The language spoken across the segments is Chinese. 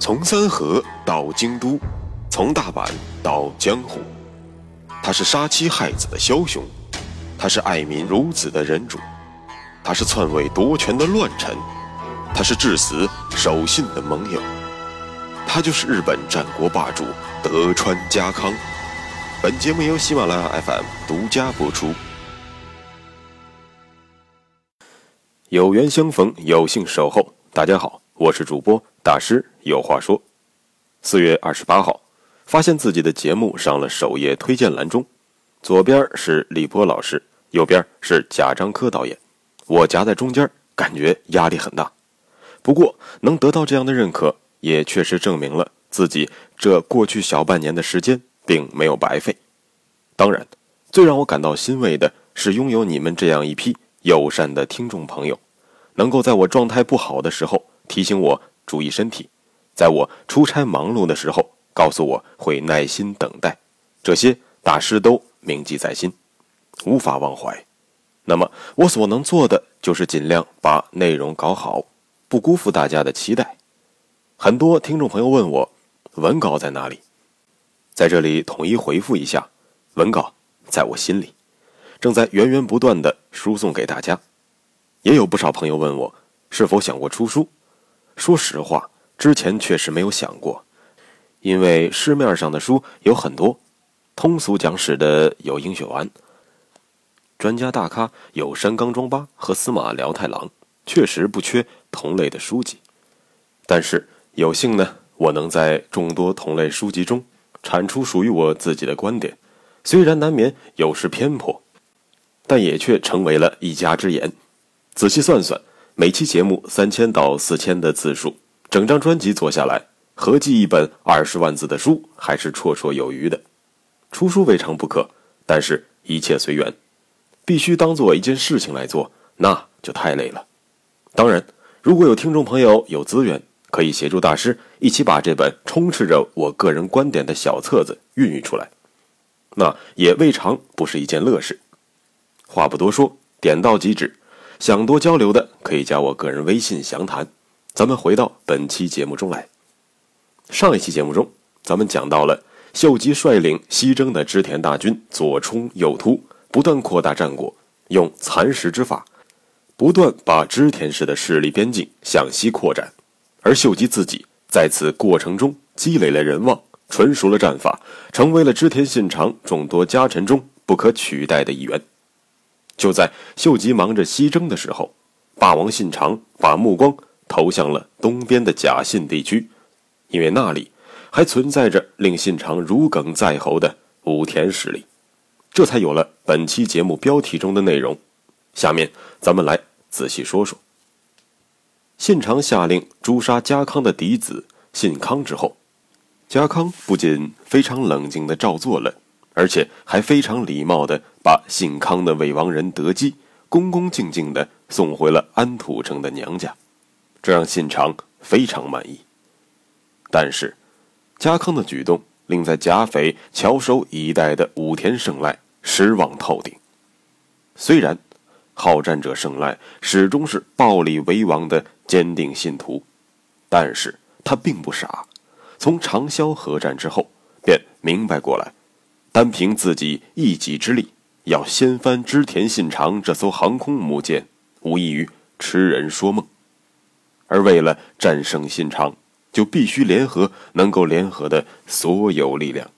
从三河到京都，从大阪到江湖，他是杀妻害子的枭雄，他是爱民如子的仁主，他是篡位夺权的乱臣，他是至死守信的盟友，他就是日本战国霸主德川家康。本节目由喜马拉雅 FM 独家播出。有缘相逢，有幸守候。大家好，我是主播大师，有话说。四月二十八号，发现自己的节目上了首页推荐栏中，左边是李波老师，右边是贾樟柯导演，我夹在中间，感觉压力很大。不过能得到这样的认可，也确实证明了自己这过去小半年的时间并没有白费。当然，最让我感到欣慰的是拥有你们这样一批。友善的听众朋友，能够在我状态不好的时候提醒我注意身体，在我出差忙碌的时候告诉我会耐心等待，这些大师都铭记在心，无法忘怀。那么我所能做的就是尽量把内容搞好，不辜负大家的期待。很多听众朋友问我，文稿在哪里？在这里统一回复一下，文稿在我心里。正在源源不断的输送给大家，也有不少朋友问我是否想过出书。说实话，之前确实没有想过，因为市面上的书有很多，通俗讲史的有英雪丸，专家大咖有山冈庄八和司马辽太郎，确实不缺同类的书籍。但是有幸呢，我能在众多同类书籍中产出属于我自己的观点，虽然难免有失偏颇。但也却成为了一家之言。仔细算算，每期节目三千到四千的字数，整张专辑做下来，合计一本二十万字的书还是绰绰有余的。出书未尝不可，但是一切随缘，必须当做一件事情来做，那就太累了。当然，如果有听众朋友有资源，可以协助大师一起把这本充斥着我个人观点的小册子孕育出来，那也未尝不是一件乐事。话不多说，点到即止。想多交流的可以加我个人微信详谈。咱们回到本期节目中来。上一期节目中，咱们讲到了秀吉率领西征的织田大军左冲右突，不断扩大战果，用蚕食之法，不断把织田氏的势力边境向西扩展。而秀吉自己在此过程中积累了人望，纯熟了战法，成为了织田信长众多家臣中不可取代的一员。就在秀吉忙着西征的时候，霸王信长把目光投向了东边的甲信地区，因为那里还存在着令信长如鲠在喉的武田势力，这才有了本期节目标题中的内容。下面咱们来仔细说说。信长下令诛杀家康的嫡子信康之后，家康不仅非常冷静地照做了。而且还非常礼貌地把信康的未亡人德基恭恭敬敬地送回了安土城的娘家，这让信长非常满意。但是，家康的举动令在甲斐翘首以待的武田胜赖失望透顶。虽然好战者胜赖始终是暴力为王的坚定信徒，但是他并不傻，从长萧合战之后便明白过来。单凭自己一己之力，要掀翻织田信长这艘航空母舰，无异于痴人说梦。而为了战胜信长，就必须联合能够联合的所有力量。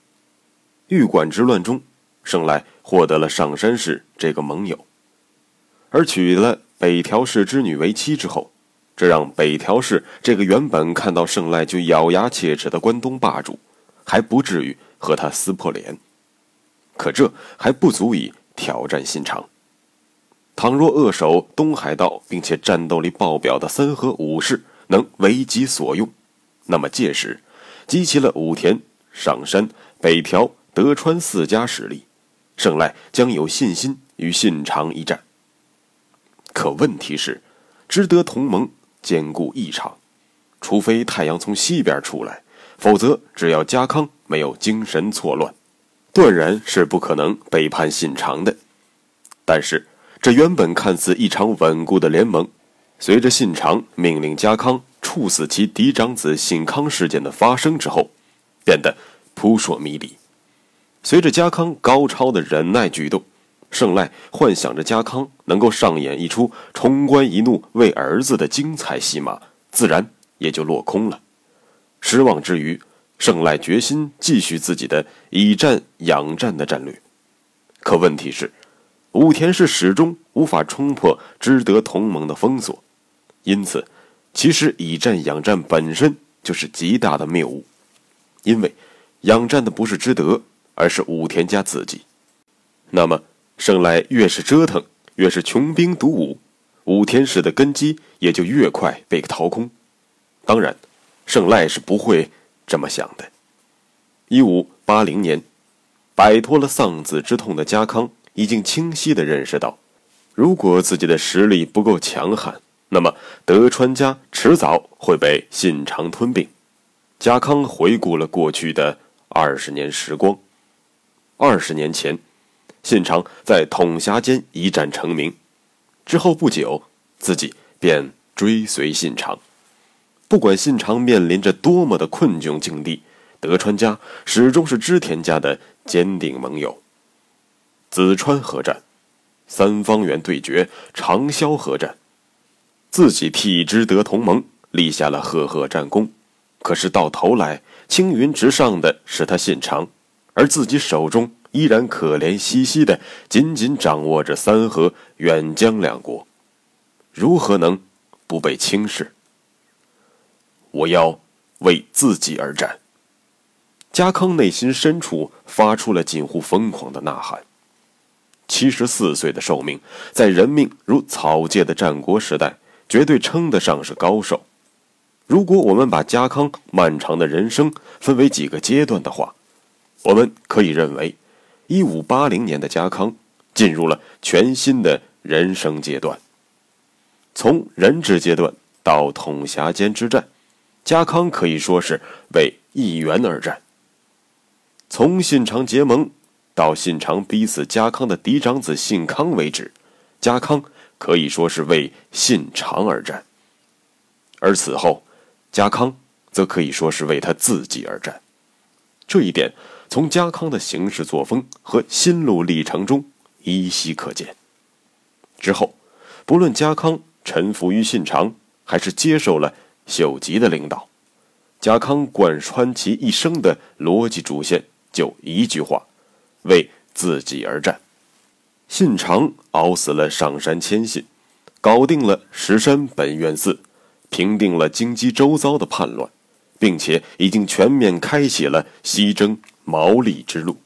玉馆之乱中，胜赖获得了上山氏这个盟友，而娶了北条氏之女为妻之后，这让北条氏这个原本看到胜赖就咬牙切齿的关东霸主，还不至于和他撕破脸。可这还不足以挑战信长。倘若扼守东海道，并且战斗力爆表的三河武士能为己所用，那么届时集齐了武田、上山、北条、德川四家实力，胜赖将有信心与信长一战。可问题是，值得同盟兼顾一场，除非太阳从西边出来，否则只要家康没有精神错乱。断然是不可能背叛信长的，但是这原本看似一场稳固的联盟，随着信长命令家康处死其嫡长子信康事件的发生之后，变得扑朔迷离。随着家康高超的忍耐举动，胜赖幻想着家康能够上演一出冲冠一怒为儿子的精彩戏码，自然也就落空了。失望之余，胜赖决心继续自己的以战养战的战略。可问题是，武田氏始终无法冲破知德同盟的封锁，因此，其实以战养战本身就是极大的谬误，因为养战的不是知德。而是武田家自己，那么胜赖越是折腾，越是穷兵黩武，武田氏的根基也就越快被掏空。当然，胜赖是不会这么想的。一五八零年，摆脱了丧子之痛的家康已经清晰地认识到，如果自己的实力不够强悍，那么德川家迟早会被信长吞并。家康回顾了过去的二十年时光。二十年前，信长在统辖间一战成名，之后不久，自己便追随信长。不管信长面临着多么的困窘境地，德川家始终是织田家的坚定盟友。子川合战，三方原对决，长萧合战，自己替之德同盟立下了赫赫战功，可是到头来，青云直上的是他信长。而自己手中依然可怜兮兮的紧紧掌握着三河、远江两国，如何能不被轻视？我要为自己而战。家康内心深处发出了近乎疯狂的呐喊。七十四岁的寿命，在人命如草芥的战国时代，绝对称得上是高寿。如果我们把家康漫长的人生分为几个阶段的话，我们可以认为，一五八零年的家康进入了全新的人生阶段。从人质阶段到统辖间之战，家康可以说是为一元而战。从信长结盟到信长逼死家康的嫡长子信康为止，家康可以说是为信长而战。而此后，家康则可以说是为他自己而战。这一点。从家康的行事作风和心路历程中依稀可见。之后，不论家康臣服于信长，还是接受了秀吉的领导，家康贯穿其一生的逻辑主线就一句话：为自己而战。信长熬死了上山谦信，搞定了石山本愿寺，平定了京畿周遭的叛乱，并且已经全面开启了西征。毛利之路，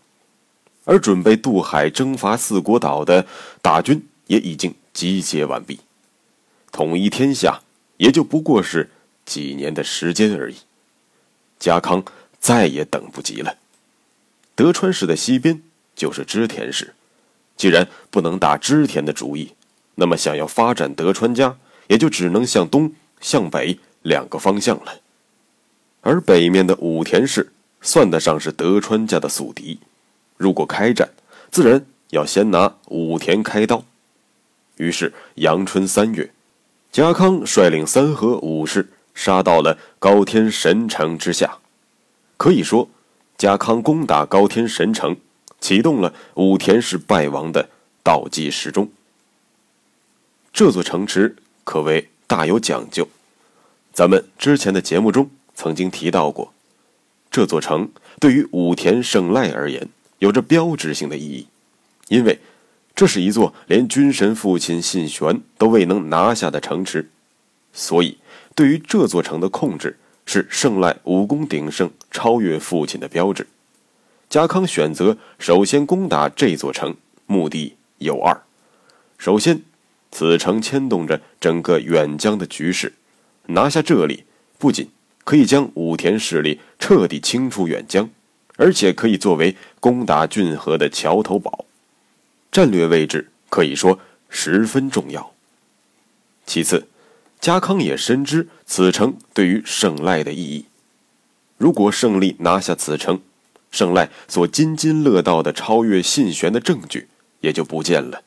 而准备渡海征伐四国岛的大军也已经集结完毕，统一天下也就不过是几年的时间而已。家康再也等不及了。德川氏的西边就是织田氏，既然不能打织田的主意，那么想要发展德川家，也就只能向东、向北两个方向了。而北面的武田氏。算得上是德川家的宿敌，如果开战，自然要先拿武田开刀。于是阳春三月，家康率领三河武士杀到了高天神城之下。可以说，家康攻打高天神城，启动了武田氏败亡的倒计时钟。这座城池可谓大有讲究，咱们之前的节目中曾经提到过。这座城对于武田胜赖而言有着标志性的意义，因为这是一座连军神父亲信玄都未能拿下的城池，所以对于这座城的控制是胜赖武功鼎盛、超越父亲的标志。家康选择首先攻打这座城，目的有二：首先，此城牵动着整个远江的局势，拿下这里不仅。可以将武田势力彻底清除远江，而且可以作为攻打浚河的桥头堡，战略位置可以说十分重要。其次，家康也深知此城对于胜赖的意义。如果胜利拿下此城，胜赖所津津乐道的超越信玄的证据也就不见了，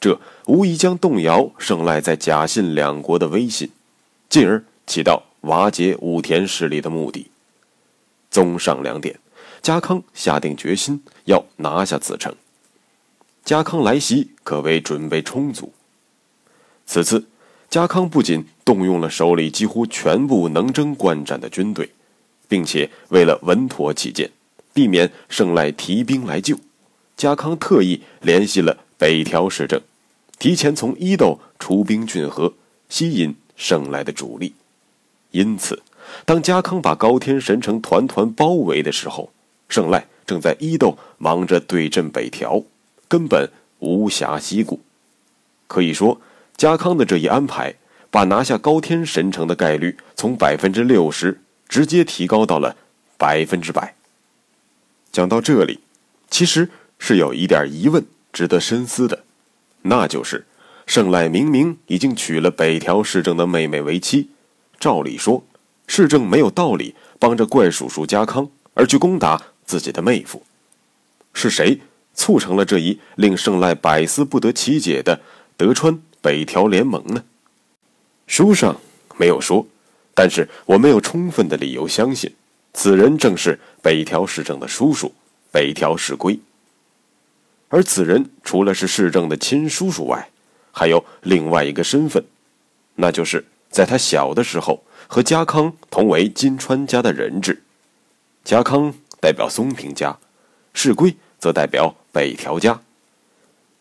这无疑将动摇胜赖在假信两国的威信，进而起到。瓦解武田势力的目的。综上两点，家康下定决心要拿下此城。家康来袭可谓准备充足。此次，家康不仅动用了手里几乎全部能征惯战的军队，并且为了稳妥起见，避免胜赖提兵来救，家康特意联系了北条氏政，提前从伊豆出兵浚河，吸引胜赖的主力。因此，当家康把高天神城团团包围的时候，胜赖正在伊豆忙着对阵北条。根本无暇西顾，可以说，家康的这一安排，把拿下高天神城的概率从百分之六十直接提高到了百分之百。讲到这里，其实是有一点疑问值得深思的，那就是胜赖明明已经娶了北条氏政的妹妹为妻，照理说，市政没有道理帮着怪叔叔家康而去攻打自己的妹夫，是谁？促成了这一令胜赖百思不得其解的德川北条联盟呢？书上没有说，但是我没有充分的理由相信，此人正是北条氏政的叔叔北条氏规。而此人除了是氏政的亲叔叔外，还有另外一个身份，那就是在他小的时候和家康同为金川家的人质。家康代表松平家，氏规则代表。北条家，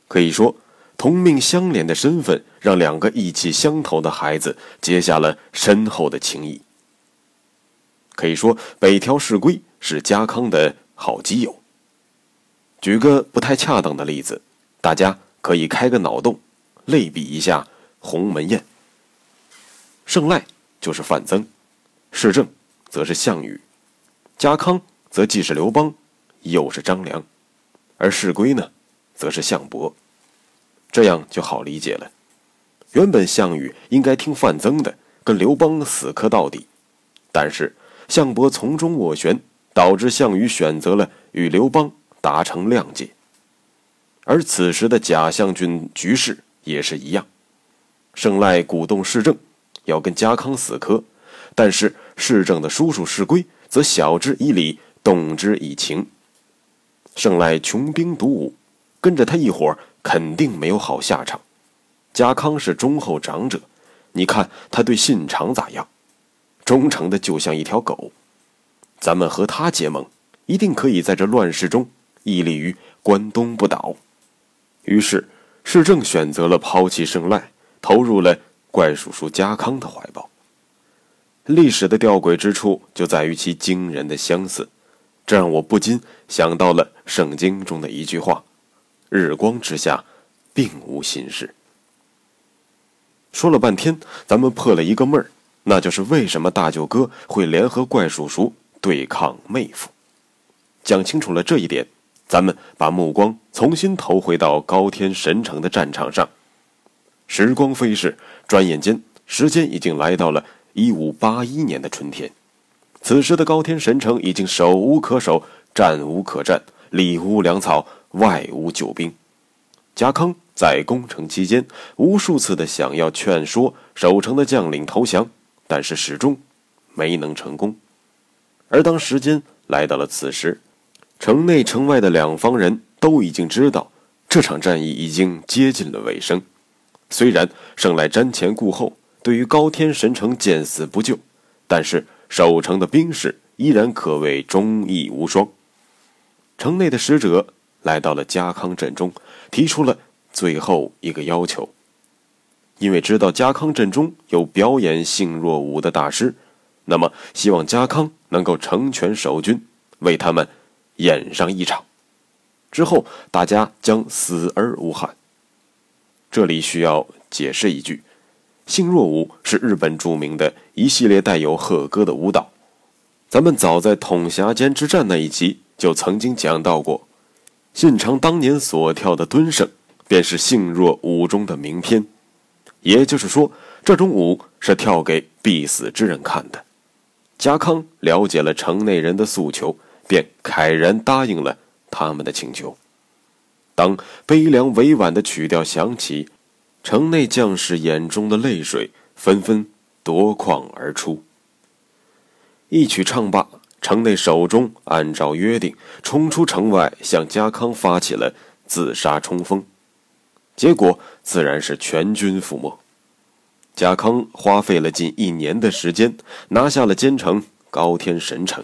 可以说同命相连的身份，让两个意气相投的孩子结下了深厚的情谊。可以说，北条氏规是家康的好基友。举个不太恰当的例子，大家可以开个脑洞，类比一下鸿门宴。胜赖就是范增，市政则是项羽，家康则既是刘邦，又是张良。而世归呢，则是项伯，这样就好理解了。原本项羽应该听范增的，跟刘邦死磕到底，但是项伯从中斡旋，导致项羽选择了与刘邦达成谅解。而此时的假象军局势也是一样，胜赖鼓动市政要跟家康死磕，但是市政的叔叔世归则晓之以理，动之以情。胜赖穷兵黩武，跟着他一伙肯定没有好下场。家康是忠厚长者，你看他对信长咋样？忠诚的就像一条狗。咱们和他结盟，一定可以在这乱世中屹立于关东不倒。于是，市正选择了抛弃胜赖，投入了怪叔叔家康的怀抱。历史的吊诡之处就在于其惊人的相似。这让我不禁想到了圣经中的一句话：“日光之下，并无新事。”说了半天，咱们破了一个闷儿，那就是为什么大舅哥会联合怪叔叔对抗妹夫。讲清楚了这一点，咱们把目光重新投回到高天神城的战场上。时光飞逝，转眼间，时间已经来到了一五八一年的春天。此时的高天神城已经守无可守，战无可战，里无粮草，外无救兵。贾康在攻城期间，无数次的想要劝说守城的将领投降，但是始终没能成功。而当时间来到了此时，城内城外的两方人都已经知道这场战役已经接近了尾声。虽然胜赖瞻前顾后，对于高天神城见死不救，但是。守城的兵士依然可谓忠义无双。城内的使者来到了家康阵中，提出了最后一个要求。因为知道家康阵中有表演性若舞的大师，那么希望家康能够成全守军，为他们演上一场，之后大家将死而无憾。这里需要解释一句。性若舞是日本著名的一系列带有贺歌的舞蹈，咱们早在统辖间之战那一集就曾经讲到过。信长当年所跳的蹲胜，便是性若舞中的名篇。也就是说，这种舞是跳给必死之人看的。家康了解了城内人的诉求，便慨然答应了他们的请求。当悲凉委婉的曲调响起。城内将士眼中的泪水纷纷夺眶而出。一曲唱罢，城内守中按照约定冲出城外，向家康发起了自杀冲锋，结果自然是全军覆没。贾康花费了近一年的时间，拿下了坚城高天神城，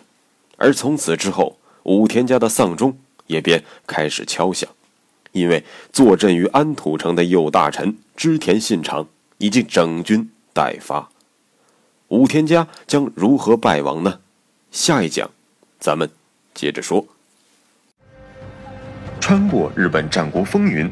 而从此之后，武田家的丧钟也便开始敲响，因为坐镇于安土城的右大臣织田信长已经整军待发。武田家将如何败亡呢？下一讲，咱们接着说。穿过日本战国风云，